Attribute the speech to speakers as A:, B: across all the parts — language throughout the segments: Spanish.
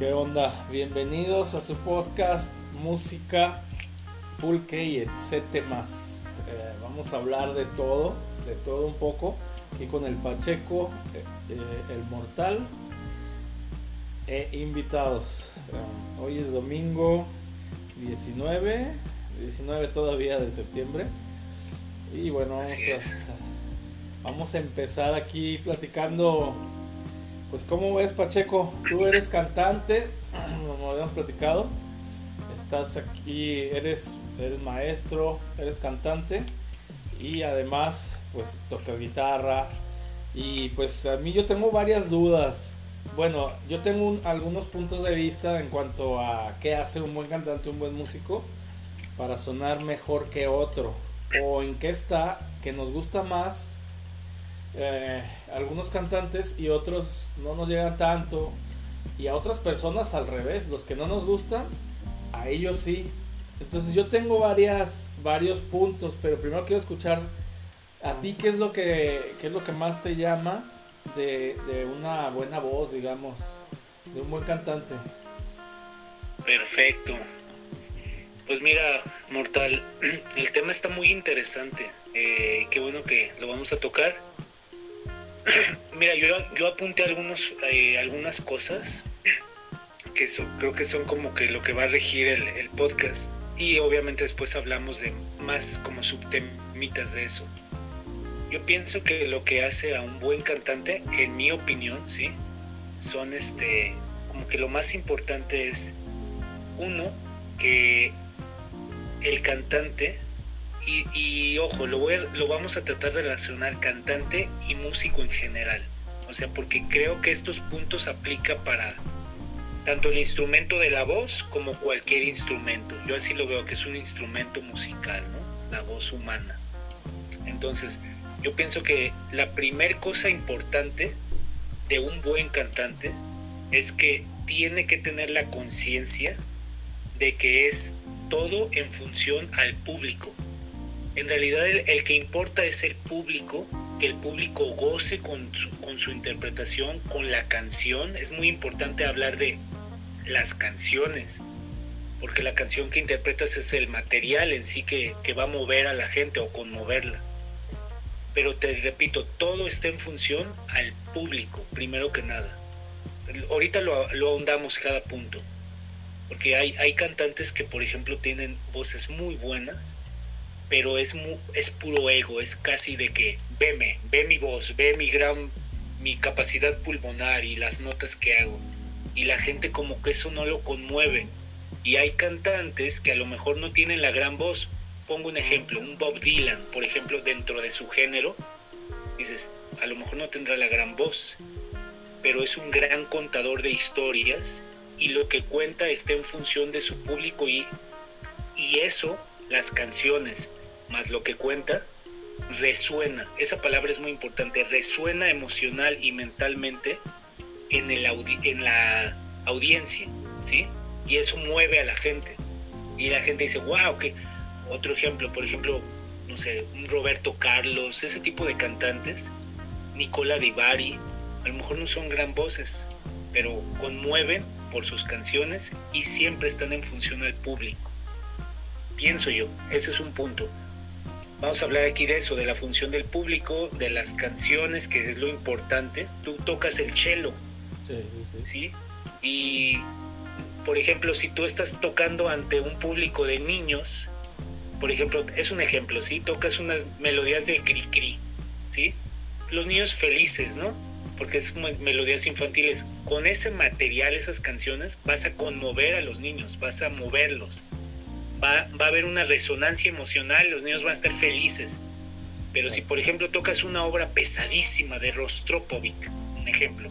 A: ¿Qué onda? Bienvenidos a su podcast Música, Pulque y etc. más. Eh, vamos a hablar de todo, de todo un poco. Aquí con el Pacheco, eh, eh, el Mortal e invitados. hoy es domingo 19, 19 todavía de septiembre. Y bueno, vamos a, vamos a empezar aquí platicando pues ¿cómo ves Pacheco? Tú eres cantante, como habíamos platicado. Estás aquí, eres, eres maestro, eres cantante y además pues tocas guitarra. Y pues a mí yo tengo varias dudas. Bueno, yo tengo algunos puntos de vista en cuanto a qué hace un buen cantante, un buen músico para sonar mejor que otro. O en qué está que nos gusta más eh, algunos cantantes y otros no nos llegan tanto. Y a otras personas al revés, los que no nos gustan, a ellos sí. Entonces yo tengo varias, varios puntos, pero primero quiero escuchar a ti qué es lo que, qué es lo que más te llama de, de una buena voz, digamos, de un buen cantante.
B: Perfecto. Pues mira, Mortal, el tema está muy interesante. Eh, qué bueno que lo vamos a tocar. Mira, yo, yo apunté algunos, eh, algunas cosas que creo que son como que lo que va a regir el, podcast. Y obviamente después hablamos de más como subtemitas de eso. Yo pienso que lo que hace a un buen cantante, en mi opinión, ¿sí? Son este, como que lo más importante es, uno, que el cantante y, ojo, lo, lo vamos a tratar de relacionar cantante y músico en general. O sea, porque creo que estos puntos aplica para tanto el instrumento de la voz como cualquier instrumento. Yo así lo veo que es un instrumento musical, ¿no? La voz humana. Entonces, yo pienso que la primer cosa importante de un buen cantante es que tiene que tener la conciencia de que es todo en función al público. En realidad el, que importa es el público, que el público goce con su, con su interpretación, con la canción. Es muy importante hablar de las canciones, porque la canción que interpretas es el material en sí que, va a mover a la gente o conmoverla. Pero te repito, todo está en función al público, primero que nada. Ahorita lo, lo ahondamos cada punto, porque hay, hay cantantes que, por ejemplo, tienen voces muy buenas, pero es, es puro ego, es casi de que veme, ve mi voz, ve mi gran, mi capacidad pulmonar y las notas que hago. Y la gente como que eso no lo conmueve. Y hay cantantes que a lo mejor no tienen la gran voz. Pongo un ejemplo, un Bob Dylan, por ejemplo, dentro de su género. Dices, a lo mejor no tendrá la gran voz, pero es un gran contador de historias y lo que cuenta está en función de su público y, y eso, las canciones, más lo que cuenta, resuena. Esa palabra es muy importante, resuena emocional y mentalmente en, el en la audiencia, ¿sí? Y eso mueve a la gente. Y la gente dice, wow, que otro ejemplo, por ejemplo, no sé, un Roberto Carlos, ese tipo de cantantes, Nicola Di Bari, a lo mejor no son gran voces, pero conmueven por sus canciones y siempre están en función al público. Pienso yo, ese es un punto. Vamos a hablar aquí de eso, de la función del público, de las canciones, que es lo importante. Tú tocas el cello. Sí, sí. ¿sí? Y, por ejemplo, si tú estás tocando ante un público de niños, por ejemplo, es un ejemplo, ¿sí? Tocas unas melodías de cri-cri, ¿sí? Los niños felices, ¿no? Porque es melodías infantiles. Con ese material, esas canciones, vas a conmover a los niños, vas a moverlos va, a haber una resonancia emocional, los niños van a estar felices. Pero si, por ejemplo, tocas una obra pesadísima de Rostropovich, un ejemplo,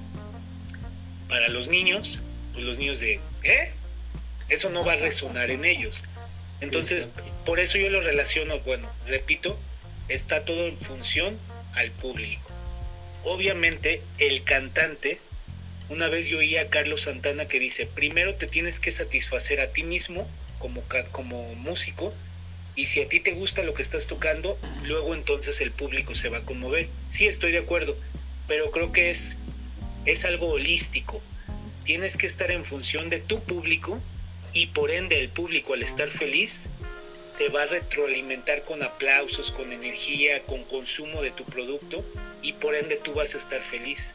B: para los niños, pues los niños de, ¿eh? Eso no va a resonar en ellos. Entonces, por eso yo lo relaciono, bueno, repito, está todo en función al público. Obviamente, el cantante, una vez yo oí a Carlos Santana que dice, primero te tienes que satisfacer a ti mismo como, músico y si a ti te gusta lo que estás tocando, luego entonces el público se va a conmover. Sí, estoy de acuerdo, pero creo que es, es algo holístico. tienes que estar en función de tu público y por ende el público al estar feliz te va a retroalimentar con aplausos, con energía, con consumo de tu producto y por ende tú vas a estar feliz.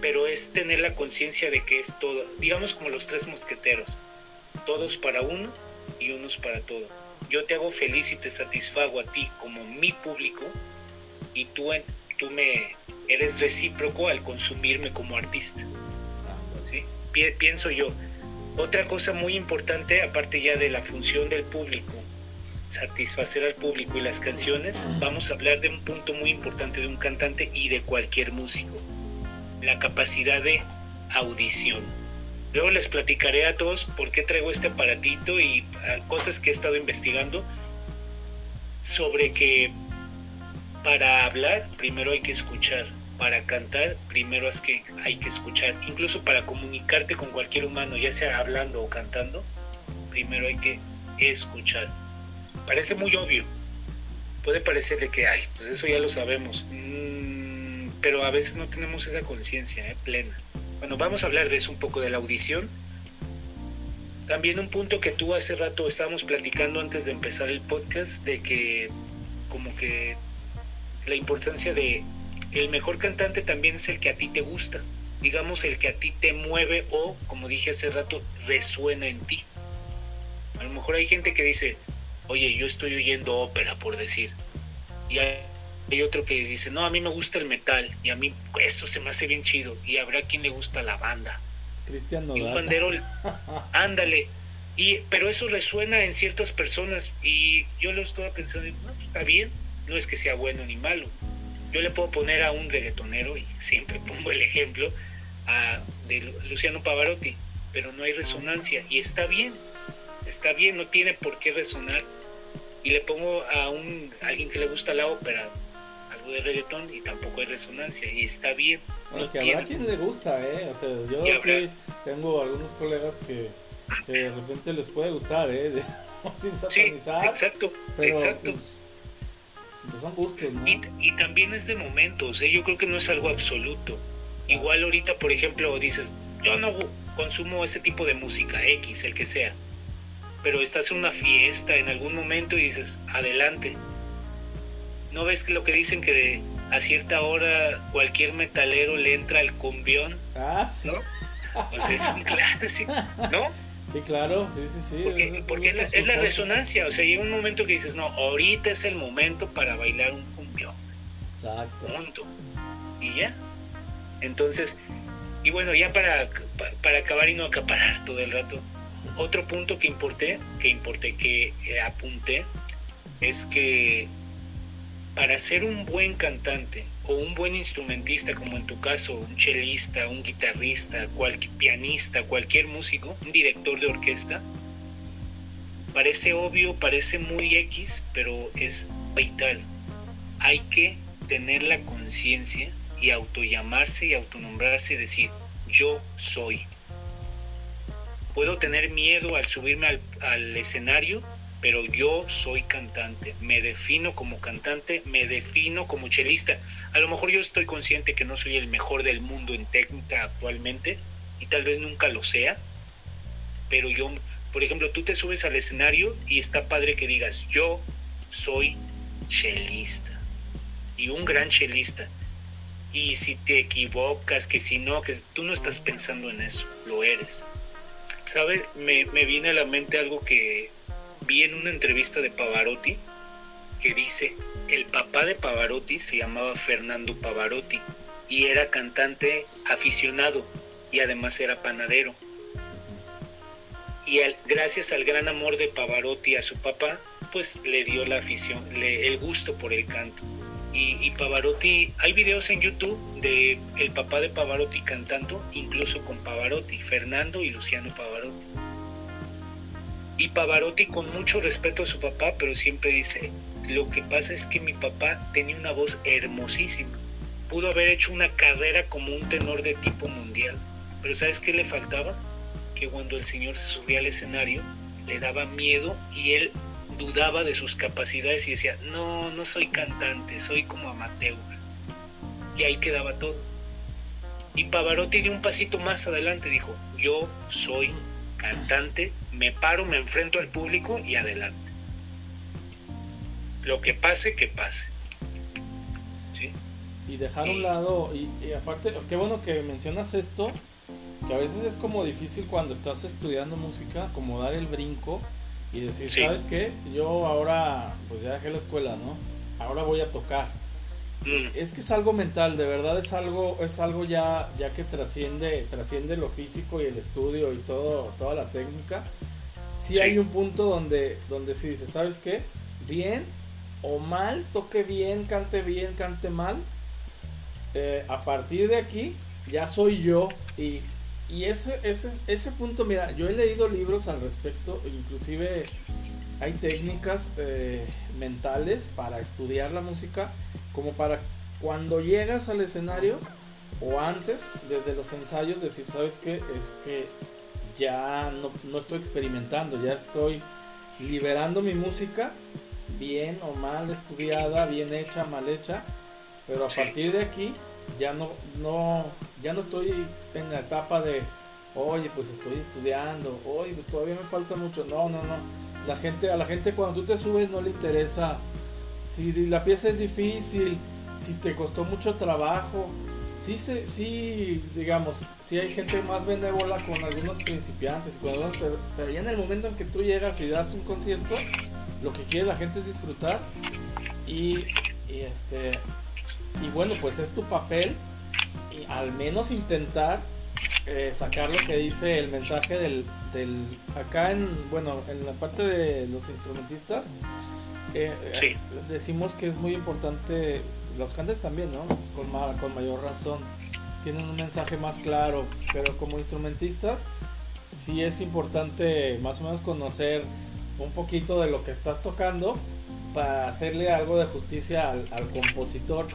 B: Pero es tener la conciencia de que es todo, digamos como los tres mosqueteros, todos para uno y unos para todo. Yo te hago feliz y te satisfago a ti como mi público y tú, tú me eres recíproco al consumirme como artista. ¿sí? Pienso yo. Otra cosa muy importante, aparte ya de la función del público, satisfacer al público y las canciones, vamos a hablar de un punto muy importante de un cantante y de cualquier músico, la capacidad de audición. Luego les platicaré a todos por qué traigo este aparatito y cosas que he estado investigando sobre que para hablar primero hay que escuchar, para cantar primero es que hay que escuchar, incluso para comunicarte con cualquier humano, ya sea hablando o cantando, primero hay que escuchar. Parece muy obvio, puede parecer de que, ay, pues eso ya lo sabemos, mm, pero a veces no tenemos esa conciencia ¿eh? plena. Bueno, vamos a hablar de eso un poco de la audición. También un punto que tú hace rato estábamos platicando antes de empezar el podcast, de que como que la importancia de el mejor cantante también es el que a ti te gusta, digamos el que a ti te mueve o, como dije hace rato, resuena en ti. A lo mejor hay gente que dice, oye, yo estoy oyendo ópera, por decir. Y hay otro que dice, no, a mí me gusta el metal y a mí eso se me hace bien chido. Y habrá quien le gusta la banda.
A: Cristian
B: Y un bandero, ándale. Y, pero eso resuena en ciertas personas y yo lo estaba pensando, no, pues, está bien, no es que sea bueno ni malo. Yo le puedo poner a un reggaetonero, y siempre pongo el ejemplo, a, de Luciano Pavarotti, pero no hay resonancia y está bien, está bien, no tiene por qué resonar. Y le pongo a, un, alguien que le gusta la ópera, de reggaetón y tampoco hay resonancia y está bien.
A: No que habrá quien le gusta, ¿eh? O sea, yo sí tengo algunos colegas que, de repente les puede gustar, ¿eh? sin satanizar.
B: Sí, exacto, exacto.
A: Pues, pues son gustos, ¿no?
B: Y, también es de momentos, ¿eh? yo creo que no es algo absoluto. Igual ahorita, por ejemplo, dices, yo no consumo ese tipo de música, X, el que sea, pero estás en una fiesta en algún momento y dices, adelante. ¿No ves que lo que dicen que a cierta hora cualquier metalero le entra al cumbión?
A: Ah, sí.
B: ¿no? Pues es un clásico, ¿no?
A: Sí, claro, sí, sí, sí.
B: Porque, porque es, la, resonancia, o sea, llega un momento que dices, no, ahorita es el momento para bailar un cumbión.
A: Exacto.
B: Punto. Y ya. Entonces, y bueno, ya para, para acabar y no acaparar todo el rato, otro punto que importé, que importé, que eh, apunté, es que para ser un buen cantante o un buen instrumentista, como en tu caso, un chelista, un guitarrista, cualquier pianista, cualquier músico, un director de orquesta, parece obvio, parece muy X, pero es vital. Hay que tener la conciencia y autollamarse y autonombrarse y decir, yo soy. Puedo tener miedo al subirme al, al escenario, pero yo soy cantante, me defino como cantante, me defino como chelista. A lo mejor yo estoy consciente que no soy el mejor del mundo en técnica actualmente y tal vez nunca lo sea, pero yo, por ejemplo, tú te subes al escenario y está padre que digas, yo soy chelista y un gran chelista. Y si te equivocas, que si no, que tú no estás pensando en eso, lo eres. ¿Sabe? Me, me viene a la mente algo que vi en una entrevista de Pavarotti que dice, el papá de Pavarotti se llamaba Fernando Pavarotti y era cantante aficionado y además era panadero. Y gracias al gran amor de Pavarotti a su papá, pues le dio la afición, el gusto por el canto. Y, y, Pavarotti, hay videos en YouTube de el papá de Pavarotti cantando, incluso con Pavarotti, Fernando y Luciano Pavarotti. Y Pavarotti con mucho respeto a su papá, pero siempre dice, lo que pasa es que mi papá tenía una voz hermosísima. Pudo haber hecho una carrera como un tenor de tipo mundial. Pero ¿sabes qué le faltaba? Que cuando el señor se subía al escenario, le daba miedo y él dudaba de sus capacidades y decía, no, no soy cantante, soy como amateur. Y ahí quedaba todo. Y Pavarotti dio un pasito más adelante, dijo, yo soy cantante, me paro, me enfrento al público y adelante. Lo que pase, que pase. ¿Sí?
A: Y dejar a un lado, y, aparte, qué bueno que mencionas esto, que a veces es como difícil cuando estás estudiando música, como dar el brinco y decir, ¿sabes qué? Yo ahora, pues ya dejé la escuela, ¿no? Ahora voy a tocar. Es que es algo mental, de verdad es algo, es algo ya, ya que trasciende, trasciende lo físico y el estudio y todo, toda la técnica. Sí, hay un punto donde, donde sí dice, ¿sabes qué? Bien o mal, toque bien, cante bien, cante mal. Eh, a partir de aquí ya soy yo y, y ese, ese, ese punto, mira, yo he leído libros al respecto, inclusive hay técnicas eh, mentales para estudiar la música, como para cuando llegas al escenario o antes, desde los ensayos, decir, ¿sabes qué? Es que ya no, estoy experimentando, ya estoy liberando mi música, bien o mal estudiada, bien hecha, mal hecha, pero a partir de aquí ya no, no, ya no estoy en la etapa de, oye, pues estoy estudiando, oye, pues todavía me falta mucho, no, no, no. La gente, a la gente cuando tú te subes no le interesa si la pieza es difícil, si te costó mucho trabajo. Sí, sí, digamos, sí hay gente más benévola con algunos principiantes, pero, ya en el momento en que tú llegas y das un concierto, lo que quiere la gente es disfrutar y, este y bueno, pues es tu papel y al menos intentar eh, sacar lo que dice el mensaje del, acá en bueno en la parte de los instrumentistas eh, eh, decimos que es muy importante los cantes también no con, con mayor razón. Tienen un mensaje más claro pero como instrumentistas sí es importante más o menos conocer un poquito de lo que estás tocando para hacerle algo de justicia al, al compositor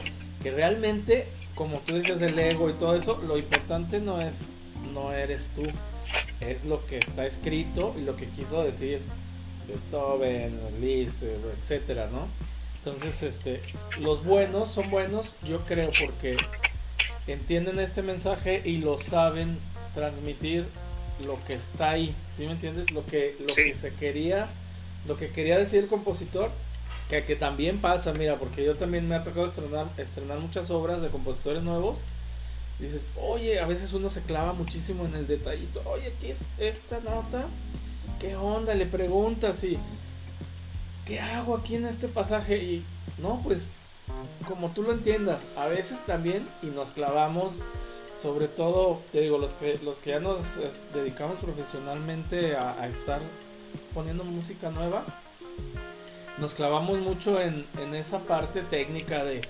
A: que realmente como tú dices del ego y todo eso lo importante no es no eres tú, es lo que está escrito y lo que quiso decir Beethoven, Liszt, etcétera, ¿no? Entonces, este, los buenos son buenos, yo creo, porque entienden este mensaje y lo saben transmitir lo que está ahí, ¿sí me entiendes? Lo que, lo que se quería, lo que quería decir el compositor, que, que también pasa, mira, porque yo también me ha tocado estrenar, estrenar muchas obras de compositores nuevos dices, oye, a veces uno se clava muchísimo en el detallito, oye, aquí es esta nota, ¿qué onda? Le preguntas y, ¿qué hago aquí en este pasaje? Y, no, pues, como tú lo entiendas, a veces también, y nos clavamos, sobre todo, te digo, los que, los que ya nos dedicamos profesionalmente a, estar poniendo música nueva, nos clavamos mucho en, en esa parte técnica de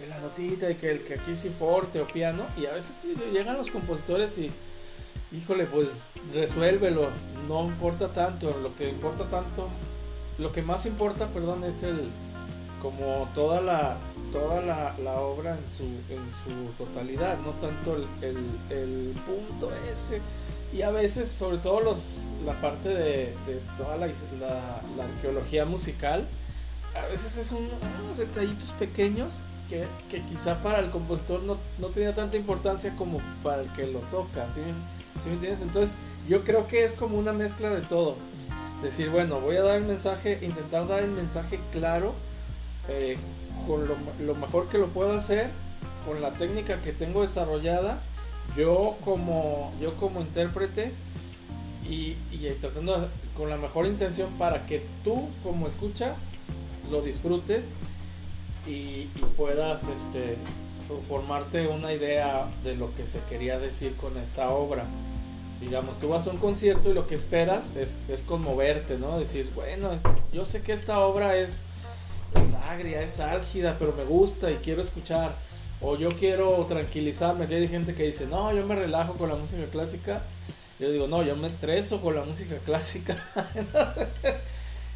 A: que la notita y que, el, que aquí sí forte o piano. Y a veces llegan los compositores y, híjole, pues resuélvelo. No importa tanto. Lo que importa tanto, lo que más importa, perdón, es el como toda la toda la, obra en su en su totalidad no tanto el, el, punto ese y a veces sobre todo los la parte de, toda la, la, la, arqueología musical a veces es un, unos detallitos pequeños que, quizá para el compositor no, no, tenía tanta importancia como para el que lo toca, ¿sí? me entiendes? Entonces yo creo que es como una mezcla de todo. Decir, bueno, voy a dar el mensaje, intentar dar el mensaje claro, eh, con lo, mejor que lo puedo hacer, con la técnica que tengo desarrollada, yo como, yo como intérprete, y, y tratando con la mejor intención para que tú como escucha lo disfrutes y, puedas este, formarte una idea de lo que se quería decir con esta obra. Digamos, tú vas a un concierto y lo que esperas es, es conmoverte, ¿no? Decir, bueno, yo sé que esta obra es, es agria, es álgida, pero me gusta y quiero escuchar. O yo quiero tranquilizarme. Aquí hay gente que dice, no, yo me relajo con la música clásica. Yo digo, no, yo me estreso con la música clásica.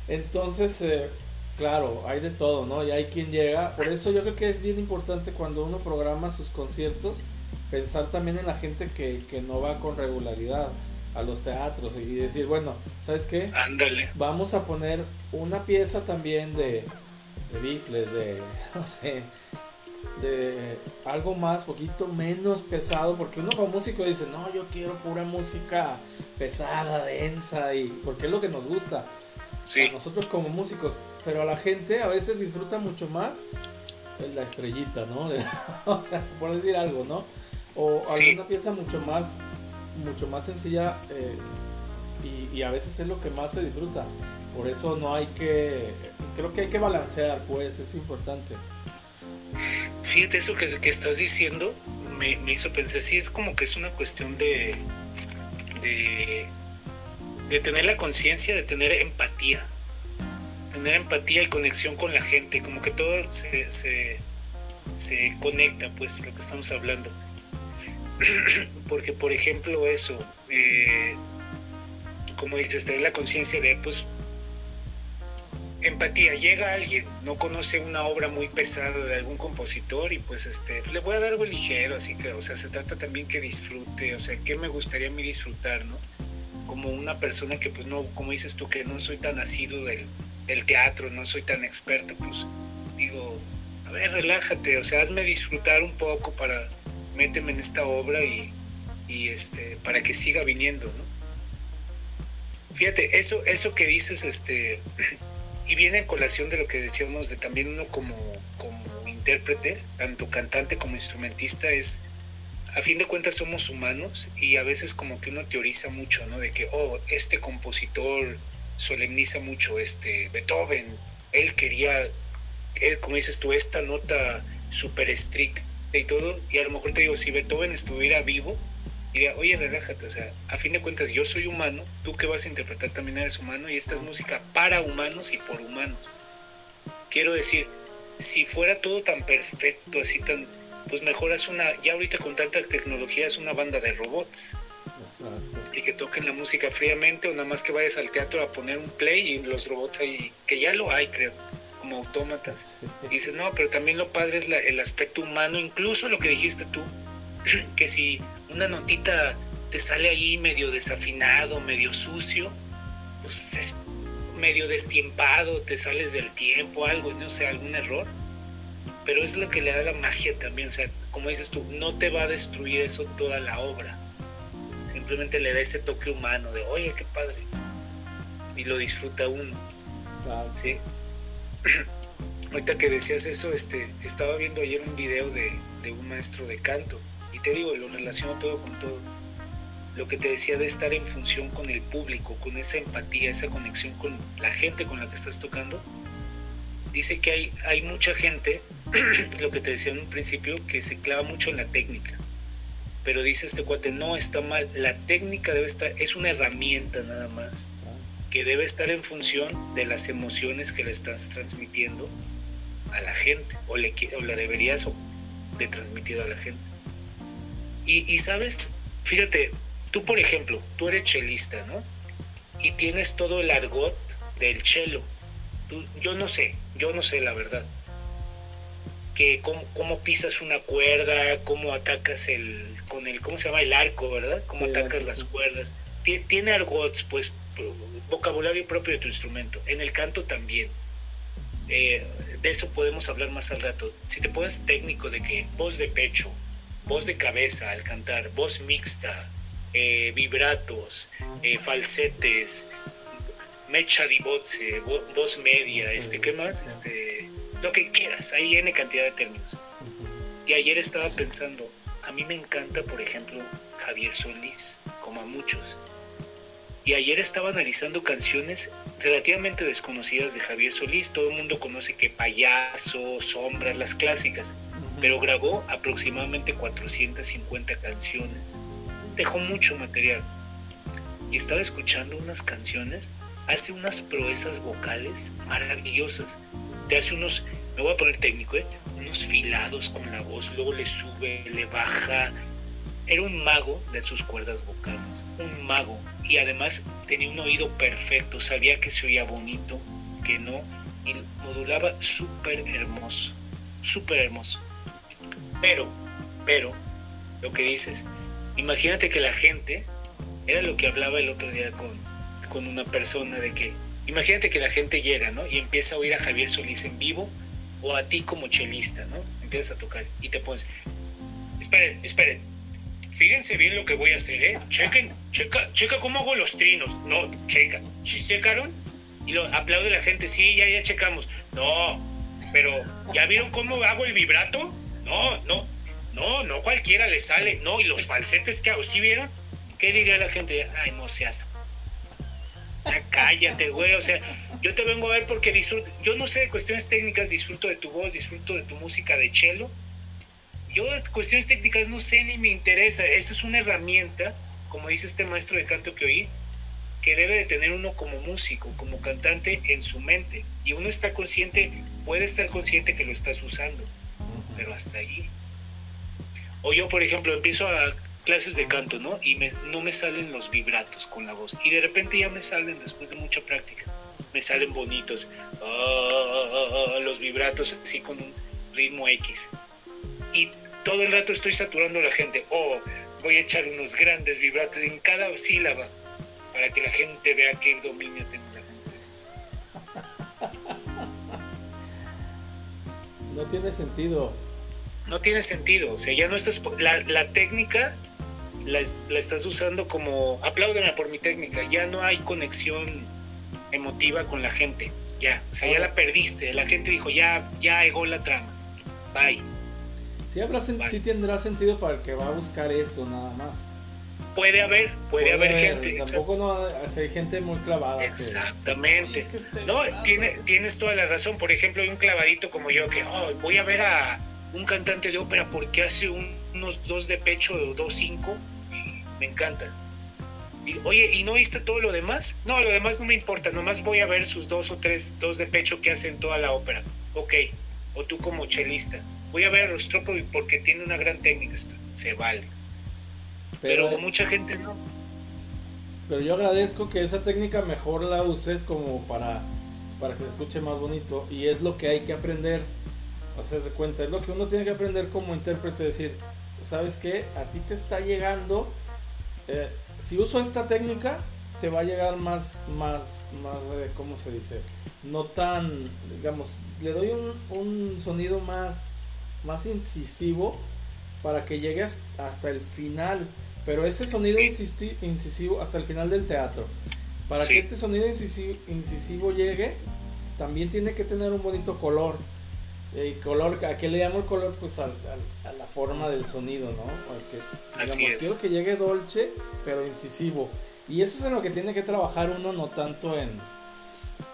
A: Entonces, eh, Claro, hay de todo, ¿no? Y hay quien llega. Por eso yo creo que es bien importante cuando uno programa sus conciertos, pensar también en la gente que, que no va con regularidad a los teatros y decir, bueno, ¿sabes qué?
B: Ándale.
A: Vamos a poner una pieza también de, de Beatles, de, no sé, de algo más, poquito menos pesado, porque uno como músico dice, no, yo quiero pura música pesada, densa, y porque es lo que nos gusta.
B: Sí.
A: A nosotros como músicos, pero a la gente a veces disfruta mucho más la estrellita, ¿no? o sea, por decir algo, ¿no? O alguna pieza mucho más, mucho más sencilla eh, y, y, a veces es lo que más se disfruta. Por eso no hay que, creo que hay que balancear, pues, es importante.
B: Fíjate, eso que, que estás diciendo me, me, hizo pensar, sí, es como que es una cuestión de, de, de tener la conciencia, de tener empatía tener empatía y conexión con la gente, como que todo se, se, conecta, pues, lo que estamos hablando. Porque, por ejemplo, eso, eh, como dices, tener la conciencia de, pues, empatía. Llega alguien, no conoce una obra muy pesada de algún compositor y pues este, le voy a dar algo ligero, así que, o sea, se trata también que disfrute, o sea, ¿qué me gustaría a mí disfrutar, no? Como una persona que, pues, no, como dices tú, que no soy tan nacido del, del teatro, no soy tan experto, pues, digo, a ver, relájate, o sea, hazme disfrutar un poco para, méteme en esta obra y, y este, para que siga viniendo, ¿no? Fíjate, eso, eso que dices, este, y viene en colación de lo que decíamos de también uno como, como intérprete, tanto cantante como instrumentista, es, a fin de cuentas somos humanos y a veces como que uno teoriza mucho, ¿no? De que, oh, este compositor solemniza mucho, este, Beethoven, él quería, él, como dices tú, esta nota súper estricta y todo, y a lo mejor te digo, si Beethoven estuviera vivo, diría, oye, relájate, o sea, a fin de cuentas yo soy humano, tú que vas a interpretar también eres humano y esta es música para humanos y por humanos. Quiero decir, si fuera todo tan perfecto, así tan, pues mejoras una, ya ahorita con tanta tecnología es una banda de robots. Y que toquen la música fríamente o nada más que vayas al teatro a poner un play y los robots ahí, que ya lo hay creo, como autómatas. Y dices, no, pero también lo padre es el aspecto humano, incluso lo que dijiste tú, que si una notita te sale ahí medio desafinado, medio sucio, pues es medio destiempado, te sales del tiempo, algo, no sé, algún error. Pero es lo que le da la magia también, o sea, como dices tú, no te va a destruir eso toda la obra. Simplemente le da ese toque humano de, oye, qué padre. Y lo disfruta uno. ¿Sí? Ahorita que decías eso, este, estaba viendo ayer un video de, de un maestro de canto y te digo, lo relaciono todo con todo. Lo que te decía de estar en función con el público, con esa empatía, esa conexión con la gente con la que estás tocando. Dice que hay, hay mucha gente, lo que te decía en un principio, que se clava mucho en la técnica. Pero dice este cuate, no, está mal. La técnica debe estar, es una herramienta nada más, que debe estar en función de las emociones que le estás transmitiendo a la gente, o, le, o la deberías de transmitir a la gente. Y, sabes, fíjate, tú por ejemplo, tú eres chelista, ¿no? Y tienes todo el argot del chelo. yo no sé, yo no sé la verdad. Que cómo, pisas una cuerda, cómo atacas el, con el, ¿cómo se llama? El arco, ¿verdad? Cómo atacas las cuerdas. Tiene, argots, pues, vocabulario propio de tu instrumento. En el canto también. Eh, de eso podemos hablar más al rato. Si te pones técnico de que voz de pecho, voz de cabeza al cantar, voz mixta, eh, vibratos, eh, falsetes, mecha di voce, voz media, este, ¿qué más? Este, lo que quieras, hay N cantidad de términos. Y ayer estaba pensando, a mí me encanta, por ejemplo, Javier Solís, como a muchos. Y ayer estaba analizando canciones relativamente desconocidas de Javier Solís. Todo el mundo conoce que Payaso, Sombras, las clásicas pero grabó aproximadamente 450 canciones. Dejó mucho material. Y estaba escuchando unas canciones, hace unas proezas vocales maravillosas. Te hace unos, me voy a poner técnico, ¿eh? unos filados con la voz, luego le sube, le baja. Era un mago de sus cuerdas vocales, un mago. Y además tenía un oído perfecto, sabía que se oía bonito, que no, y modulaba súper hermoso, súper hermoso. Pero, pero, lo que dices, imagínate que la gente, era lo que hablaba el otro día con, con una persona de que, imagínate que la gente llega, ¿no? Y empieza a oír a Javier Solís en vivo o a ti como chelista, ¿no? empiezas a tocar y te pones, esperen, esperen, fíjense bien lo que voy a hacer, ¿eh? Chequen, checa, checa cómo hago los trinos. No, checa. ¿Sí checaron? Y lo, aplaude la gente, sí, ya, ya checamos. No, pero ¿ya vieron cómo hago el vibrato? No, no, no, no cualquiera le sale. No, y los falsetes que hago, ¿sí vieron? ¿Qué diría la gente? Ay, no seas. Cállate, güey. O sea, yo te vengo a ver porque disfruto. Yo no sé de cuestiones técnicas, disfruto de tu voz, disfruto de tu música de cello. Yo de cuestiones técnicas no sé ni me interesa. Esa es una herramienta, como dice este maestro de canto que oí, que debe de tener uno como músico, como cantante en su mente. Y uno está consciente, puede estar consciente que lo estás usando, pero hasta ahí. O yo, por ejemplo, empiezo a clases de canto, ¿no? Y no me salen los vibratos con la voz. Y de repente ya me salen después de mucha práctica. Me salen bonitos. Ah, los vibratos así con un ritmo X. Y todo el rato estoy saturando a la gente. Oh, voy a echar unos grandes vibratos en cada sílaba para que la gente vea qué dominio tengo la gente.
A: No tiene sentido.
B: No tiene sentido. O sea, ya no estás. La, la técnica la, la, estás usando como. Apláudeme por mi técnica. Ya no hay conexión emotiva con la gente. Ya. O sea, ya la perdiste. La gente dijo, ya, ya egó la trama. Bye.
A: Sí, habrá, sí tendrá sentido para el que va a buscar eso, nada más
B: puede haber, puede, haber, gente.
A: Tampoco no hay gente muy clavada.
B: Exactamente. Este no, tiene, tienes toda la razón. Por ejemplo, hay un clavadito como yo que voy a ver a un cantante de ópera porque hace unos dos de pecho o dos cinco. Me encanta. Y, Oye, ¿y no viste todo lo demás? No, lo demás no me importa, nomás voy a ver sus dos o tres dos de pecho que hacen toda la ópera. Ok, o tú como chelista. Voy a ver a Rostropovich porque tiene una gran técnica. Se vale. Pero, mucha gente no.
A: Pero yo agradezco que esa técnica mejor la uses como para, para que se escuche más bonito. Y es lo que hay que aprender. Hacerse cuenta. Es lo que uno tiene que aprender como intérprete. Decir, ¿sabes qué? A ti te está llegando. Eh, si uso esta técnica, te va a llegar más, más, más, eh, ¿cómo se dice? No tan, digamos, le doy un, un sonido más, más incisivo para que llegues hasta el final pero ese sonido incisivo hasta el final del teatro. Para que este sonido incisivo, llegue, también tiene que tener un bonito color. Y color, ¿a qué le llamo el color? Pues a, la forma del sonido, ¿no? Porque,
B: Así es.
A: quiero que llegue dolce, pero incisivo. Y eso es en lo que tiene que trabajar uno, no tanto en...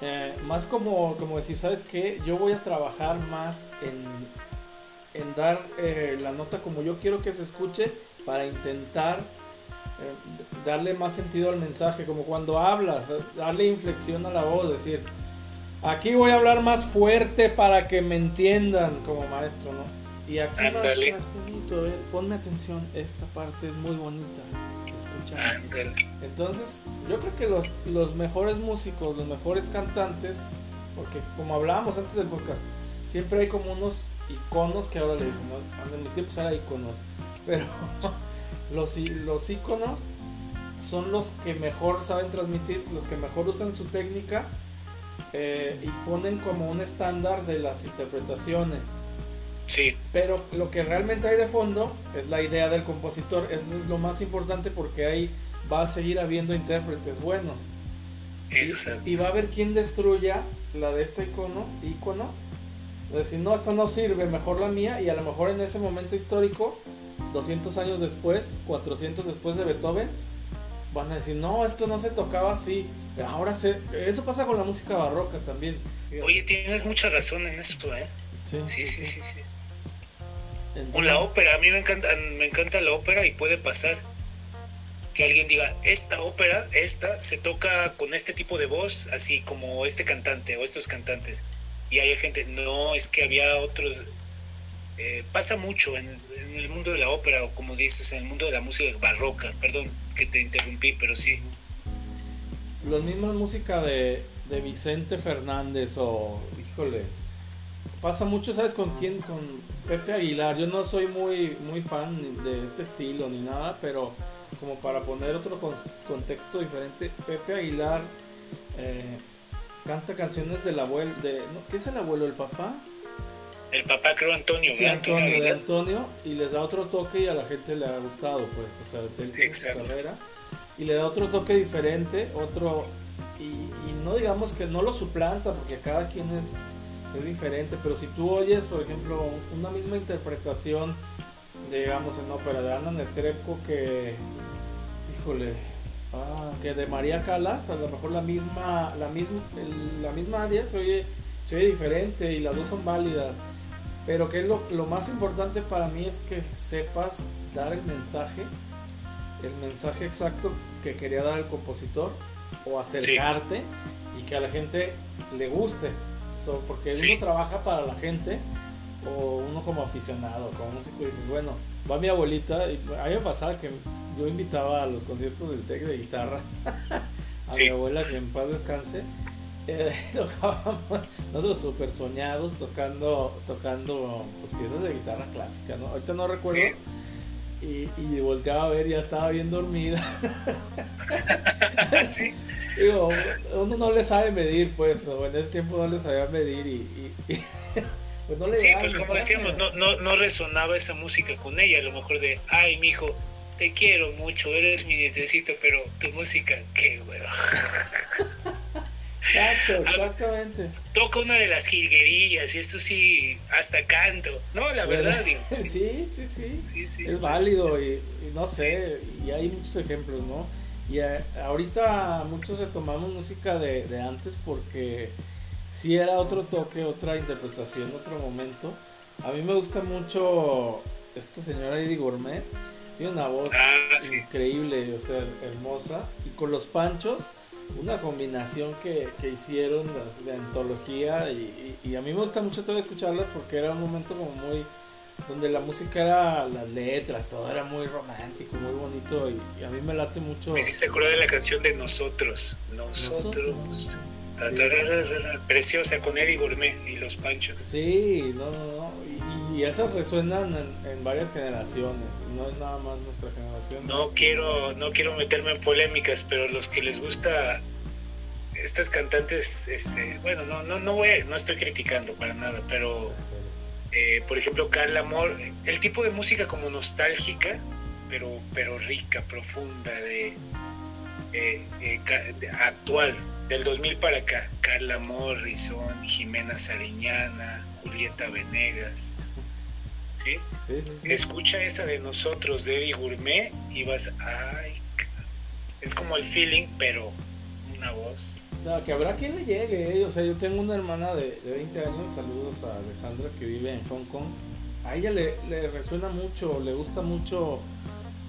A: Eh, más como, como decir, ¿sabes qué? Yo voy a trabajar más en, en dar eh, la nota como yo quiero que se escuche para intentar eh, darle más sentido al mensaje, como cuando hablas, darle inflexión a la voz, decir, aquí voy a hablar más fuerte para que me entiendan como maestro, ¿no? Y aquí más, bonito, ponme atención, esta parte es muy bonita. Entonces, yo creo que los, los mejores músicos, los mejores cantantes, porque como hablábamos antes del podcast, siempre hay como unos iconos que ahora le dicen, ¿no? en mis tiempos era iconos pero los, los iconos son los que mejor saben transmitir, los que mejor usan su técnica eh, y ponen como un estándar de las interpretaciones.
B: Sí.
A: Pero lo que realmente hay de fondo es la idea del compositor. Eso es lo más importante porque ahí va a seguir habiendo intérpretes buenos.
B: Exacto.
A: Y, va a haber quien destruya la de este icono, icono. Decir, no, esto no sirve, mejor la mía. Y a lo mejor en ese momento histórico 200 años después, 400 después de Beethoven, van a decir, no, esto no se tocaba así. Ahora se... Eso pasa con la música barroca también.
B: Oye, tienes mucha razón en esto, ¿eh? Sí, sí, sí, sí. con la ópera, a mí me encanta, me encanta la ópera y puede pasar que alguien diga, esta ópera, esta, se toca con este tipo de voz, así como este cantante o estos cantantes. Y hay gente, no, es que había otros... Eh, pasa mucho en, en el mundo de la ópera o como dices, en el mundo de la música barroca. Perdón que te interrumpí, pero sí.
A: La misma música de, de Vicente Fernández o, híjole, pasa mucho, ¿sabes con quién? Con Pepe Aguilar. Yo no soy muy, muy fan de este estilo ni nada, pero como para poner otro contexto diferente, Pepe Aguilar eh, canta canciones del abuelo, de, ¿qué es el abuelo? ¿El papá?
B: El papá creo Antonio,
A: sí, Antonio, de Antonio, y les da otro toque y a la gente le ha gustado, pues, o sea, su carrera y le da otro toque diferente, otro y, no digamos que no lo suplanta porque cada quien es, es diferente, pero si tú oyes, por ejemplo, una misma interpretación, digamos, en ópera de Ana Netrebko que, híjole, ah, que de María Calas, a lo mejor la misma, la misma, la misma área se oye, se oye diferente y las dos son válidas. Pero que lo, lo más importante para mí es que sepas dar el mensaje, el mensaje exacto que quería dar el compositor o acercarte y que a la gente le guste. porque uno trabaja para la gente o uno como aficionado, como músico, dices, bueno, va mi abuelita, y a mí me pasaba que yo invitaba a los conciertos del TEC de guitarra a mi abuela que en paz descanse. Eh, tocábamos nosotros súper soñados tocando tocando pues, piezas de guitarra clásica, ¿no? Ahorita no recuerdo. Y, y, volteaba a ver y ya estaba bien dormida.
B: sí.
A: Digo, uno no le sabe medir, pues, o en ese tiempo no le sabía medir y,
B: pues no le Sí, pues como decíamos, no, no, no resonaba esa música con ella, a lo mejor de, ay, mijo, te quiero mucho, eres mi nietecito, pero tu música, qué bueno.
A: Exacto, exactamente.
B: Toca una de las jilguerillas y esto sí, hasta canto. No, la verdad, digo.
A: Sí, sí, sí. es válido y, no sé, y hay muchos ejemplos, ¿no? Y ahorita muchos retomamos música de, de antes porque si era otro toque, otra interpretación, otro momento. A mí me gusta mucho esta señora Eddie Gourmet. Tiene una voz ah, increíble, o sea, hermosa. Y con los panchos una combinación que, que hicieron de antología y, a mí me gusta mucho todavía escucharlas porque era un momento como muy donde la música era las letras, todo era muy romántico, muy bonito y, a mí me late mucho.
B: Me hiciste acordar de la canción de Nosotros, Nosotros. Preciosa con Eddie Gourmet y los Panchos.
A: Sí, no, no, no. Y, esas resuenan en, varias generaciones, no es nada más nuestra generación.
B: No quiero, no quiero meterme en polémicas, pero los que les gusta estas cantantes, este, bueno, no, no, no voy, no estoy criticando para nada, pero eh, por ejemplo, Carla Amor, el tipo de música como nostálgica, pero, pero rica, profunda, de, eh, eh, actual, del 2000 para acá, Carla Morrison, Jimena Sariñana, Julieta Venegas. ¿Sí? Escucha esa de nosotros, de Eddie Gourmet, y vas, ay, es como el feeling, pero una voz.
A: No, que habrá quien le llegue, ¿eh? o sea, yo tengo una hermana de, de, 20 años, saludos a Alejandra que vive en Hong Kong. A ella le, le resuena mucho, le gusta mucho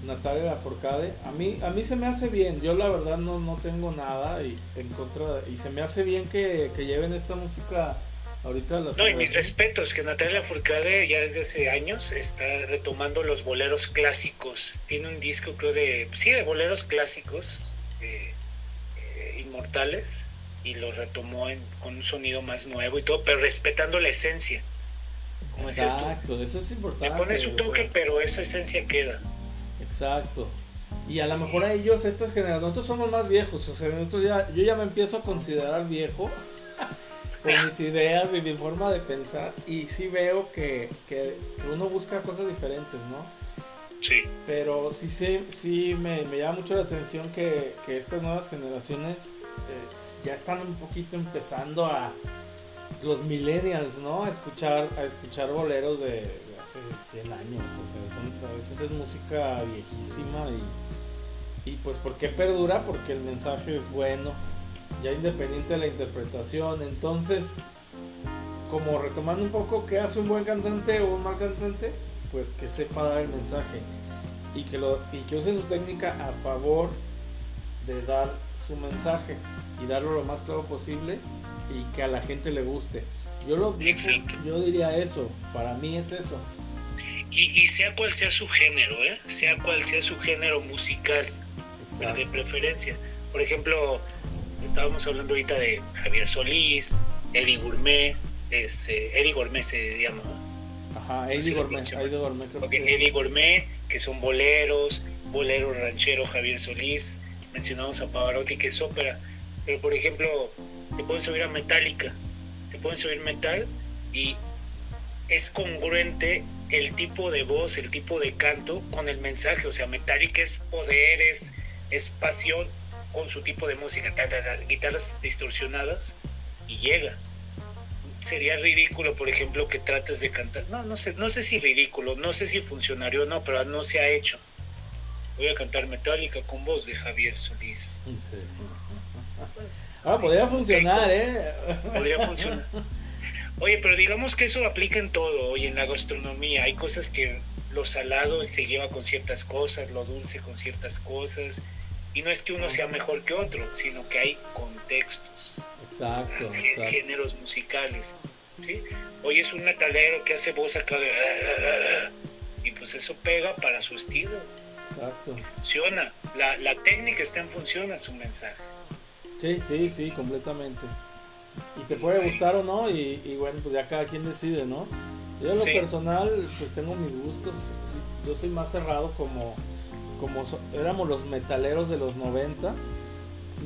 A: Natalia Forcade, a mí, a mí se me hace bien, yo la verdad no, no tengo nada y, en contra, y se me hace bien que, lleven esta música ahorita. Las
B: no, y mis respetos, que Natalia Forcade ya desde hace años está retomando los boleros clásicos, tiene un disco creo de, sí, de boleros clásicos, eh, eh, inmortales, y lo retomó con un sonido más nuevo y todo, pero respetando la esencia.
A: Como Exacto, eso es importante.
B: Le pone su toque, pero esa esencia queda.
A: Exacto. Y a lo mejor a ellos, estas generaciones, nosotros somos más viejos, o sea, nosotros ya, yo ya me empiezo a considerar viejo con mis ideas y mi forma de pensar, y sí veo que, que, uno busca cosas diferentes, ¿no?
B: Sí.
A: Pero sí, sí, sí me, me llama mucho la atención que, que estas nuevas generaciones eh, ya están un poquito empezando a los millennials, ¿no? A escuchar, a escuchar boleros de, 100 años, o sea, a veces es música viejísima y, y pues ¿por qué perdura? Porque el mensaje es bueno, ya independiente de la interpretación, entonces como retomando un poco qué hace un buen cantante o un mal cantante, pues que sepa dar el mensaje y que, lo, y que use su técnica a favor de dar su mensaje y darlo lo más claro posible y que a la gente le guste. Yo, lo, yo diría eso, para mí es eso.
B: Y, sea cual sea su género, ¿eh? sea cual sea su género musical, de preferencia. Por ejemplo, estábamos hablando ahorita de Javier Solís, Eddie Gourmet, Eddie Gourmet se llama.
A: Ajá, Eddie Gourmet,
B: Eddie Gourmet, que son boleros, bolero ranchero Javier Solís, mencionamos a Pavarotti que es ópera, pero por ejemplo, te pueden subir a Metallica, te pueden subir metal y es congruente el tipo de voz, el tipo de canto con el mensaje. O sea, Metallica es poder, es, pasión con su tipo de música, guitarras distorsionadas y llega. Sería ridículo, por ejemplo, que trates de cantar. No, no sé, no sé si ridículo, no sé si funcionario o no, pero no se ha hecho. Voy a cantar Metallica con voz de Javier Solís.
A: Pues, ah, podría funcionar, ¿eh?
B: Podría funcionar. Oye, pero digamos que eso aplica en todo. Oye, en la gastronomía hay cosas que lo salado se lleva con ciertas cosas, lo dulce con ciertas cosas. Y no es que uno sea mejor que otro, sino que hay contextos.
A: Exacto.
B: Géneros musicales. ¿sí? Oye, es un metalero que hace voz acá de... Y pues eso pega para su estilo.
A: Exacto.
B: Y funciona. La, la técnica está en función a su mensaje.
A: Sí, sí, sí, completamente. Y te puede gustar o no, y, bueno, pues ya cada quien decide, ¿no? Yo en lo personal, pues tengo mis gustos. Yo soy más cerrado como, como éramos los metaleros de los 90.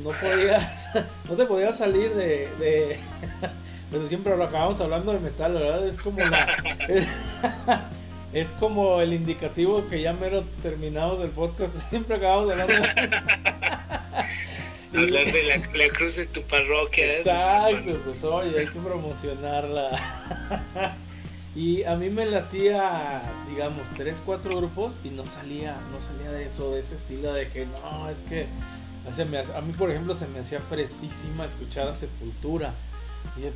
A: No podías, no te podías salir de, de pero siempre lo acabamos hablando de metal, ¿verdad? Es como la, es como el indicativo que ya mero terminamos el podcast, siempre acabamos hablando de
B: Hablar de la, cruz de tu parroquia.
A: Exacto, pues oye, hay que promocionarla. Y a mí me latía, digamos, tres, cuatro grupos y no salía, no salía de eso, de ese estilo de que no, es que a mí, por ejemplo, se me hacía fresísima escuchar a Sepultura.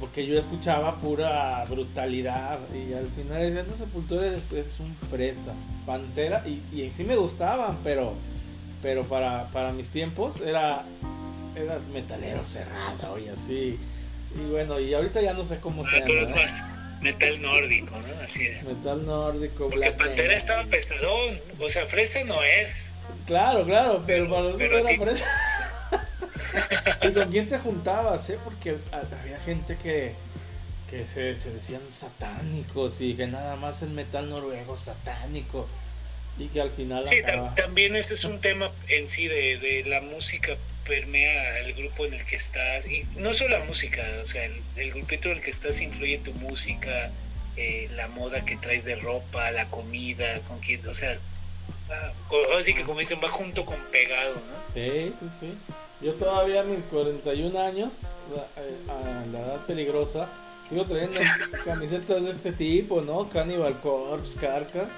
A: Porque yo escuchaba pura brutalidad y al final decían, no, Sepultura es, un fresa, pantera, y, y sí me gustaban, pero, pero para, para mis tiempos era eras metalero cerrado y así. Y bueno, y ahorita ya no sé cómo se
B: llama. Tú más metal nórdico, ¿no? Así de...
A: Metal nórdico,
B: Porque Pantera estaba pesadón, o sea, fresa no es.
A: Claro, claro, pero, para los era fresa. ¿Y con quién te juntabas, eh? Porque había gente que, que se, se decían satánicos y que nada más el metal noruego satánico y que al final
B: sí también ese es un tema en sí de, de, la música permea el grupo en el que estás y no solo la música o sea el, grupito en el que estás influye tu música eh, la moda que traes de ropa la comida con quién o sea así que como dicen va junto con pegado ¿no?
A: sí sí sí yo todavía a mis 41 años eh, a la edad peligrosa sigo trayendo camisetas de este tipo, ¿no? Cannibal Corpse, Carcas.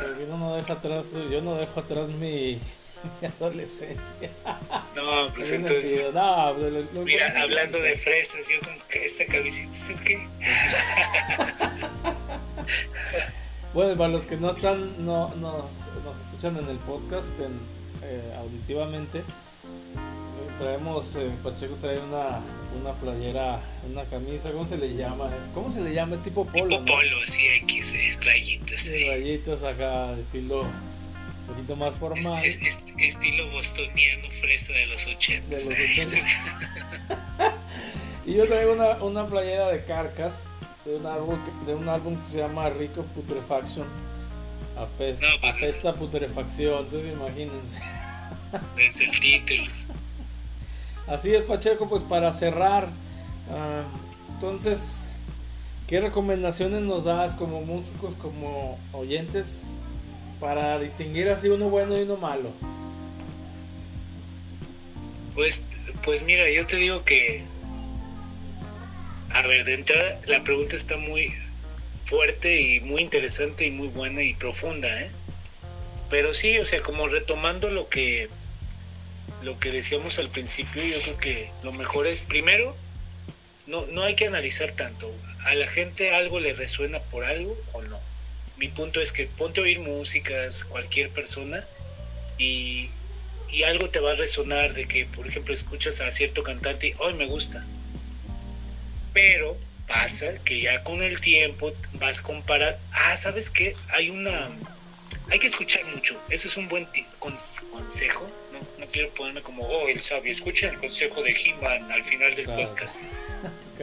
A: Pero yo no dejo atrás, yo no dejo atrás mi, adolescencia.
B: No, pues entonces. No, pues, mira, hablando de fresas, yo como que esta camiseta es el qué.
A: bueno, para los que no están, no nos, nos escuchan en el podcast, en, eh, auditivamente traemos, eh, Pacheco trae una, una playera, una camisa, ¿cómo se le llama? ¿Cómo se le llama? Es tipo polo.
B: Tipo polo, sí, X, eh, rayitas. Sí,
A: rayitas acá, estilo un poquito más formal.
B: estilo bostoniano fresa de los 80. De los
A: 80. y yo traigo una, una playera de carcas de un álbum que, de un álbum que se llama Rico Putrefaction. Apesta, no, pues apesta putrefacción, entonces imagínense.
B: Es el título.
A: Así es, Pacheco, pues para cerrar, ah, entonces, ¿qué recomendaciones nos das como músicos, como oyentes, para distinguir así uno bueno y uno malo?
B: Pues, pues mira, yo te digo que, a ver, de entrada la pregunta está muy fuerte y muy interesante y muy buena y profunda, ¿eh? Pero sí, o sea, como retomando lo que lo que decíamos al principio, yo creo que lo mejor es, primero, no, no hay que analizar tanto. A la gente algo le resuena por algo o no. Mi punto es que ponte a oír músicas, cualquier persona, y, y algo te va a resonar de que, por ejemplo, escuchas a cierto cantante y hoy me gusta. Pero pasa que ya con el tiempo vas a comparar, ah, ¿sabes qué? Hay una... Hay que escuchar mucho. Ese es un buen consejo no, quiero ponerme como, oh, el sabio, escuchen el consejo de He-Man al final del podcast.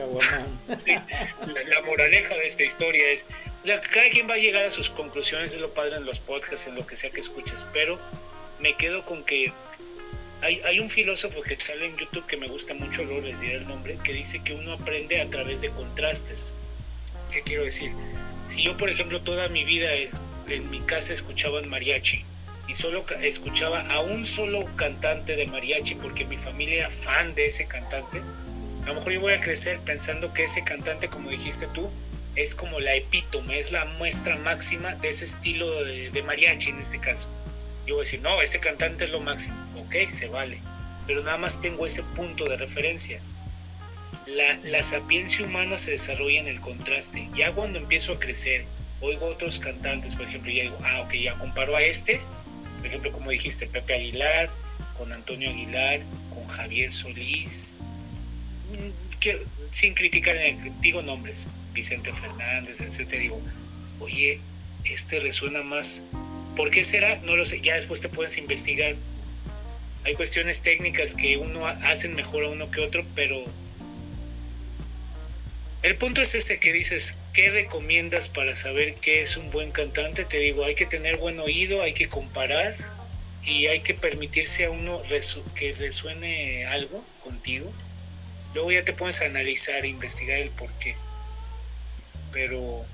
B: la, moraleja de esta historia es, cada quien va a llegar a sus conclusiones de lo padre en los podcasts, en lo que sea que escuches, pero me quedo con que hay, hay, un filósofo que sale en YouTube que me gusta mucho, les diré el nombre, que dice que uno aprende a través de contrastes. ¿Qué quiero decir? Si yo, por ejemplo, toda mi vida en mi casa escuchaban mariachi y solo escuchaba a un solo cantante de mariachi porque mi familia era fan de ese cantante, a lo mejor yo voy a crecer pensando que ese cantante, como dijiste tú, es como la epítome, es la muestra máxima de ese estilo de, mariachi en este caso. Yo voy a decir, no, ese cantante es lo máximo, ok, se vale, pero nada más tengo ese punto de referencia. La, la sapiencia humana se desarrolla en el contraste. Ya cuando empiezo a crecer, oigo otros cantantes, por ejemplo, ya digo, ah, ok, ya comparo a este, por ejemplo, como dijiste, Pepe Aguilar, con Antonio Aguilar, con Javier Solís, mm, que, sin criticar, digo nombres, Vicente Fernández, etcétera, digo, oye, este resuena más. ¿Por qué será? No lo sé, ya después te puedes investigar. Hay cuestiones técnicas que uno hacen mejor a uno que otro, pero el punto es este que dices, ¿qué recomiendas para saber qué es un buen cantante? Te digo, hay que tener buen oído, hay que comparar y hay que permitirse a uno que resuene algo contigo. Luego ya te puedes analizar, investigar el por qué. Pero...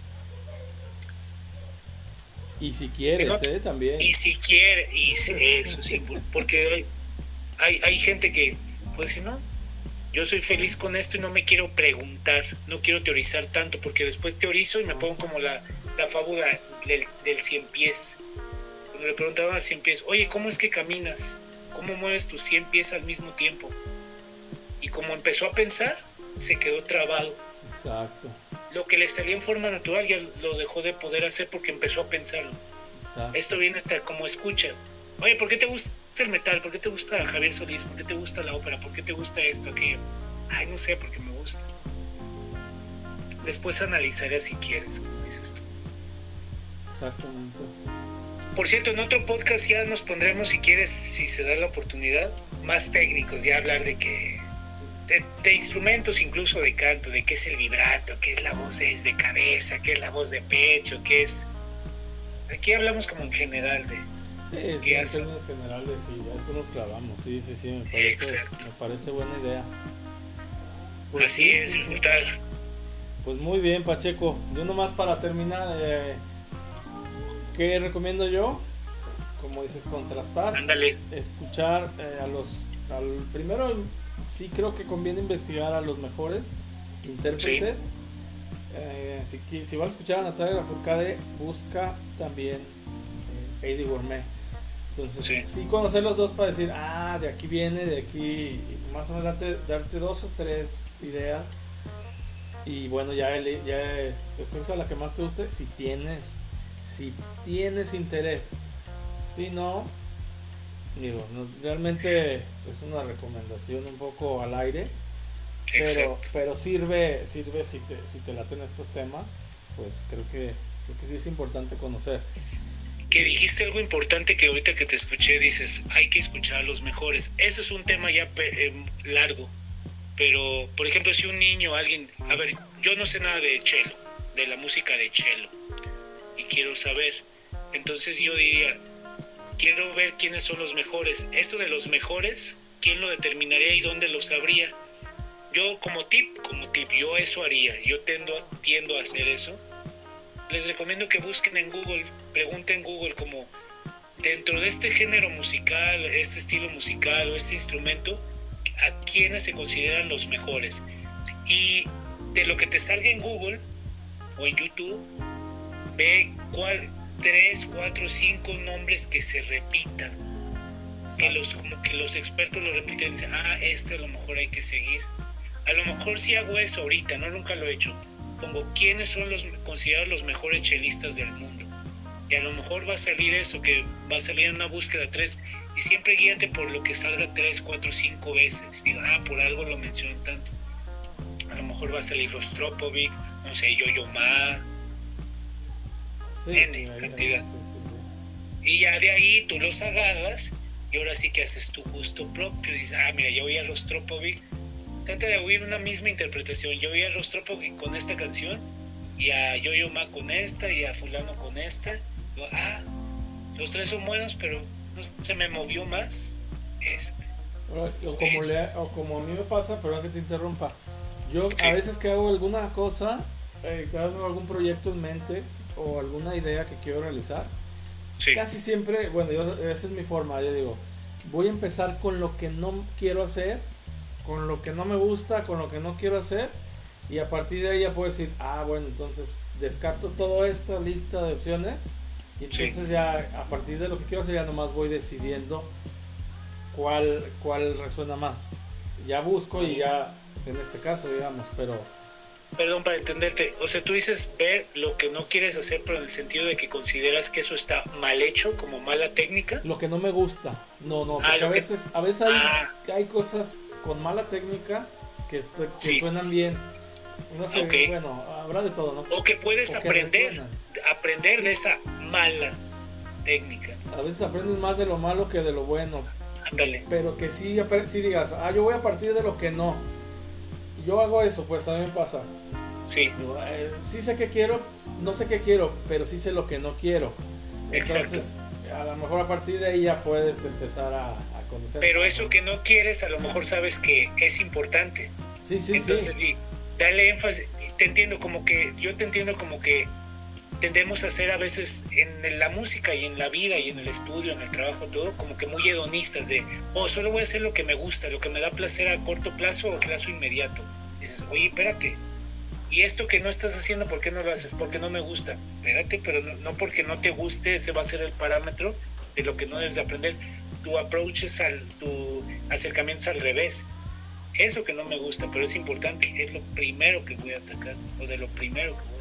A: Y si quieres, ¿eh? También.
B: Y si quieres, y eso sí, porque hay, hay gente que puede decir, no, yo soy feliz con esto y no me quiero preguntar, no quiero teorizar tanto, porque después teorizo y me pongo como la, la fábula del, del cien pies. Cuando le preguntaban al cien pies, oye, ¿cómo es que caminas? ¿Cómo mueves tus cien pies al mismo tiempo? Y como empezó a pensar, se quedó trabado.
A: Exacto.
B: Lo que le salía en forma natural ya lo dejó de poder hacer porque empezó a pensarlo. Exacto. Esto viene hasta como escucha. Oye, ¿por qué te gusta el metal? ¿Por qué te gusta Javier Solís? ¿Por qué te gusta la ópera? ¿Por qué te gusta esto, aquello? Ay, no sé, porque me gusta. Después analizaré si quieres, como dices tú.
A: Exactamente.
B: Por cierto, en otro podcast ya nos pondremos, si quieres, si se da la oportunidad, más técnicos, ya hablar de que. De, instrumentos, incluso de canto, de qué es el vibrato, qué es la voz de, de cabeza, qué es la voz de pecho, qué es. Aquí hablamos como en general de,
A: Sí, en términos generales, sí, ya después nos clavamos. Sí, sí, sí, me parece, me parece buena idea.
B: Pues Así es, disfrutar.
A: Pues muy bien, Pacheco. Yo nomás para terminar, eh, ¿qué recomiendo yo? Como dices, contrastar.
B: Ándale.
A: Escuchar eh, a los. Al, primero, sí creo que conviene investigar a los mejores intérpretes. Eh, si, si, vas a escuchar a Natalia Lafourcade, busca también eh, Heidi Gourmet entonces, sí. conocer los dos para decir, ah, de aquí viene, de aquí, más o menos darte, darte dos o tres ideas. Y bueno, ya, ya es, a la que más te guste si tienes, si tienes interés. Si no, digo, realmente es una recomendación un poco al aire. Pero, pero sirve, sirve si te, si te laten estos temas, pues creo que, creo que sí es importante conocer
B: que dijiste algo importante que ahorita que te escuché dices, hay que escuchar a los mejores. Eso es un tema ya eh, largo, pero por ejemplo si un niño, alguien, a ver, yo no sé nada de cello, de la música de cello, y quiero saber, entonces yo diría, quiero ver quiénes son los mejores. Eso de los mejores, ¿quién lo determinaría y dónde lo sabría? Yo como tip, como tip, yo eso haría, yo tendo, tiendo a hacer eso les recomiendo que busquen en Google, pregunten en Google como dentro de este género musical, este estilo musical o este instrumento, a quiénes se consideran los mejores. Y de lo que te salga en Google o en YouTube, ve cuál, tres, cuatro, cinco nombres que se repitan. Que los, como que los expertos lo repiten y dicen, ah, este a lo mejor hay que seguir. A lo mejor si hago eso ahorita, no nunca lo he hecho pongo quiénes son los considerados los mejores chelistas del mundo. Y a lo mejor va a salir eso, que va a salir en una búsqueda tres, y siempre guíate por lo que salga tres, cuatro, cinco veces. Diga, ah, por algo lo mencionan tanto. A lo mejor va a salir Rostropovic, no sé, Yo-Yo Ma,
A: sí, N cantidad.
B: y ya de ahí tú los agarras y ahora sí que haces tu gusto propio. Dices, ah, mira, yo voy a Rostropovic trata de oír una misma interpretación. Yo oí a Rostropo con esta canción y a Yo-Yo Ma con esta y a fulano con esta. ah, los tres son buenos, pero no se me movió más este.
A: O, como, este. o como a mí me pasa, perdón que te interrumpa. Yo a veces que hago alguna cosa eh, tengo algún proyecto en mente o alguna idea que quiero realizar, casi siempre, bueno, yo, esa es mi forma, yo digo, voy a empezar con lo que no quiero hacer, con lo que no me gusta, con lo que no quiero hacer, y a partir de ahí ya puedo decir, ah, bueno, entonces descarto toda esta lista de opciones, y entonces ya a partir de lo que quiero hacer ya nomás voy decidiendo cuál, cuál resuena más. Ya busco y ya, en este caso, digamos, pero
B: perdón para entenderte, o sea, tú dices ver lo que no quieres hacer, pero en el sentido de que consideras que eso está mal hecho, como mala técnica.
A: Lo que no me gusta, no, no, ah, porque a, veces, a veces hay, ah. hay, cosas con mala técnica que, suenan bien. No sé, bueno, habrá de todo, ¿no?
B: O que puedes aprender, aprender de esa mala técnica.
A: A veces aprendes más de lo malo que de lo bueno. Ándale. Pero que sí, sí digas, ah, yo voy a partir de lo que no. Yo hago eso, pues a mí me pasa.
B: Sí.
A: Eh, sí sé qué quiero, no sé qué quiero, pero sí sé lo que no quiero. Entonces, a lo mejor a partir de ahí ya puedes empezar a, conocer.
B: Pero eso que no quieres, a lo mejor sabes que es importante.
A: Sí, sí,
B: Entonces, sí. dale énfasis. Te entiendo como que, yo te entiendo como que tendemos a ser a veces en la música y en la vida y en el estudio, en el trabajo, todo, como que muy hedonistas de, oh, solo voy a hacer lo que me gusta, lo que me da placer a corto plazo o plazo inmediato. dices, oye, espérate, y esto que no estás haciendo, ¿por qué no lo haces? Porque no me gusta. Espérate, pero no, porque no te guste, ese va a ser el parámetro de lo que no debes de aprender. Tu approach es al, tu acercamiento es al revés. Eso que no me gusta, pero es importante, es lo primero que voy a atacar, o de lo primero que voy a.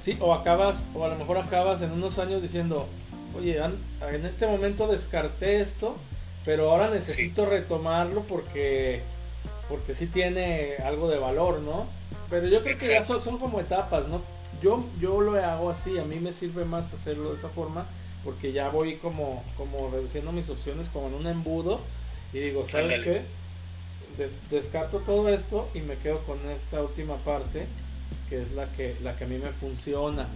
A: Sí, o acabas, o a lo mejor acabas en unos años diciendo, oye, en este momento descarté esto, pero ahora necesito retomarlo porque, porque sí tiene algo de valor, ¿no? Pero yo creo que ya son, como etapas, ¿no? Yo, yo lo hago así, a mí me sirve más hacerlo de esa forma porque ya voy como, como reduciendo mis opciones como en un embudo y digo, ¿sabes qué? descarto todo esto y me quedo con esta última parte que es la que, la que a mí me funciona.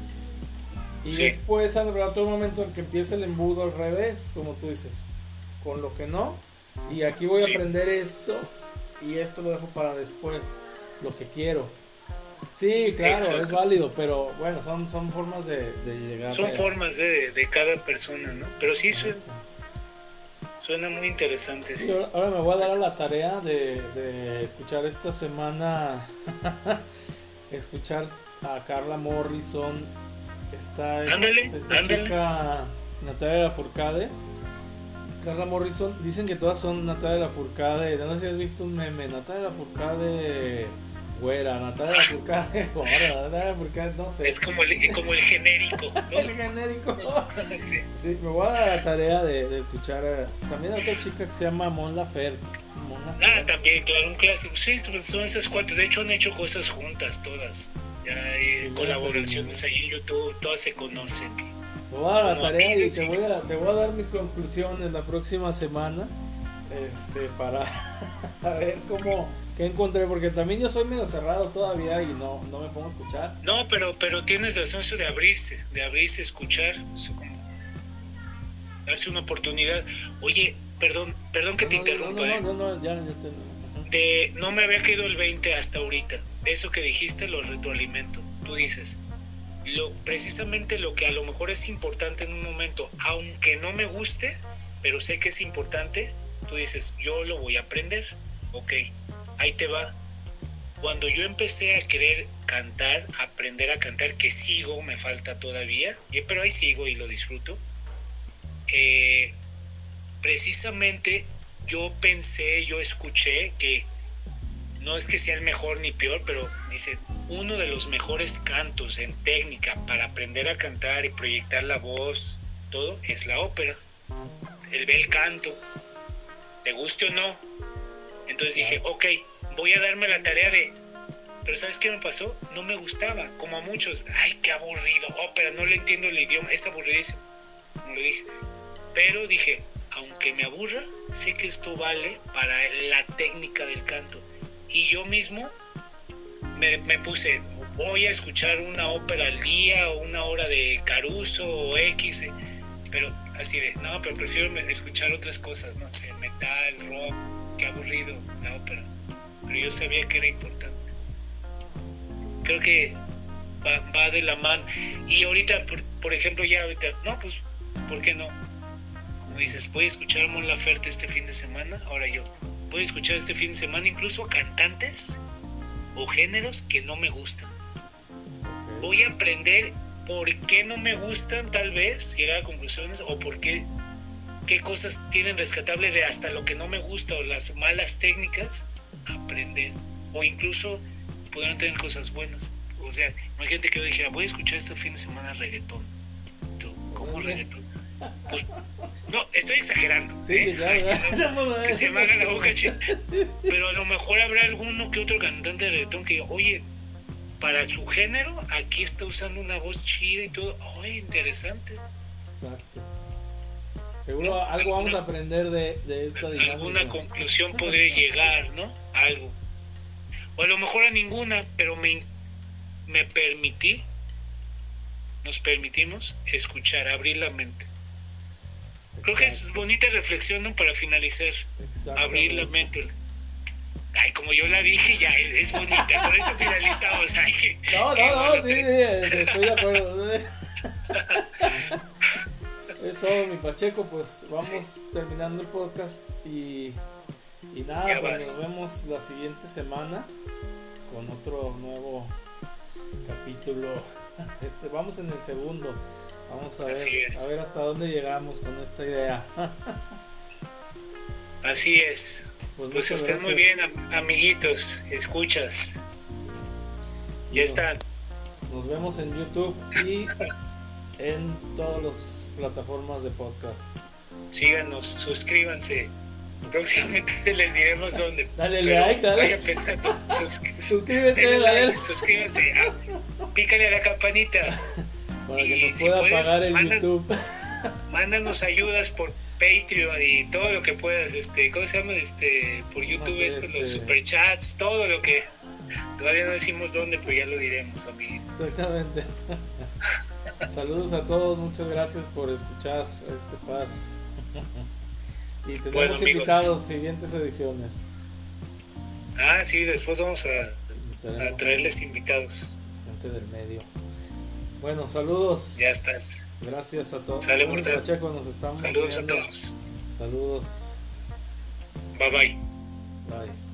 A: Y después habrá otro momento en que empieza el embudo al revés, como tú dices, con lo que no. Y aquí voy a aprender esto y esto lo dejo para después, lo que quiero. Sí, claro, es válido, pero bueno, son, son formas de, llegar.
B: Son formas de, cada persona, ¿no? Pero sí suena, suena muy interesante. Sí.
A: ahora me voy a dar a la tarea de, escuchar esta semana, escuchar a Carla Morrison, esta, esta chica Natalia. Carla Morrison, dicen que todas son Natalia Furcade. No sé si has visto un meme, Natalia Furcade güera, Natalia Lafourcade, Natalia Lafourcade, no sé.
B: Es como el, como el genérico.
A: el genérico. sí. me voy a dar la tarea de, de escuchar también a otra chica que se llama Mon Laferte.
B: Ah, también, claro, un clásico. Sí, son esas cuatro. De hecho, han hecho cosas juntas todas. Ya hay colaboraciones ahí en YouTube, todas se conocen.
A: Me voy a dar la tarea y te voy a, te voy a dar mis conclusiones la próxima semana este, para ver cómo que encontré, porque también yo soy medio cerrado todavía y no, no me pongo a escuchar.
B: No, pero, pero tienes razón eso de abrirse, de abrirse, escuchar, darse una oportunidad. Oye, perdón, perdón que te interrumpa.
A: No, no, no, ya,
B: De, no me había caído el 20 hasta ahorita. Eso que dijiste lo retroalimento. Tú dices, lo, precisamente lo que a lo mejor es importante en un momento, aunque no me guste, pero sé que es importante, tú dices, yo lo voy a aprender. Ok, ahí te va. Cuando yo empecé a querer cantar, aprender a cantar, que sigo, me falta todavía, pero ahí sigo y lo disfruto, eh, precisamente yo pensé, yo escuché que no es que sea el mejor ni peor, pero dice, uno de los mejores cantos en técnica para aprender a cantar y proyectar la voz, todo, es la ópera. El bel canto, te guste o no. Entonces dije, ok, voy a darme la tarea de... Pero ¿sabes qué me pasó? No me gustaba, como a muchos. Ay, qué aburrido, ópera, no le entiendo el idioma, es aburridísimo, como lo dije. Pero dije, aunque me aburra, sé que esto vale para la técnica del canto. Y yo mismo me, puse, voy a escuchar una ópera al día o una hora de Caruso o X, eh, pero así de, no, pero prefiero escuchar otras cosas, no sé, metal, rock, qué aburrido la ópera pero yo sabía que era importante. Creo que va, de la mano. Y ahorita, por, ejemplo, ya ahorita, no, pues, ¿por qué no? Como dices, voy a escuchar a Mon Laferte este fin de semana, ahora yo, voy a escuchar este fin de semana incluso cantantes o géneros que no me gustan. Voy a aprender por qué no me gustan, tal vez, llegar a conclusiones, o por qué, qué cosas tienen rescatable de hasta lo que no me gusta o las malas técnicas, aprender. O incluso podrán tener cosas buenas. O sea, imagínate que yo dijera, voy a escuchar este fin de semana reggaetón. ¿Cómo reggaetón? Pues, no, estoy exagerando. Sí, ¿eh? que se me haga la boca Pero a lo mejor habrá alguno que otro cantante de reggaetón que, oye, para su género, aquí está usando una voz chida y todo. Oye, interesante. Exacto.
A: Seguro algo vamos a aprender de, de esta
B: dinámica. Alguna conclusión podría llegar, ¿no? Algo. O a lo mejor a ninguna, pero me, me permití, nos permitimos escuchar, abrir la mente. Creo que es bonita reflexión ¿no? para finalizar. Abrir la mente. Ay, como yo la dije, ya es, bonita. Por eso finalizamos.
A: no, no, no, sí, estoy de acuerdo. es todo, mi Pacheco. Pues vamos terminando el podcast y, y nada, pues nos vemos la siguiente semana con otro nuevo capítulo. Este, vamos en el segundo. Vamos a ver, a ver hasta dónde llegamos con esta idea.
B: Así es. Pues, pues estén muy bien, amiguitos. Escuchas. Ya están.
A: Nos vemos en YouTube y en todas las plataformas de podcast.
B: Síganos, suscríbanse. Próximamente les diremos dónde.
A: Dale like, dale.
B: pensando. Suscríbete, dale. Suscríbanse. Ah, pícale a la campanita.
A: Para que nos pueda pagar el YouTube.
B: Mándanos ayudas por Patreon y todo lo que puedas. Este, ¿Cómo se llama? Este, por YouTube, esto, los este superchats, todo lo que. Todavía no decimos dónde, pero ya lo diremos, amiguitos.
A: Exactamente. Saludos a todos, muchas gracias por escuchar este par. Y tenemos invitados siguientes ediciones.
B: Ah, sí, después vamos a, traerles invitados.
A: Gente del medio. Bueno, saludos.
B: Ya estás.
A: Gracias a todos.
B: Saludos,
A: nos estamos
B: Saludos a todos.
A: Saludos.
B: Bye bye.
A: Bye.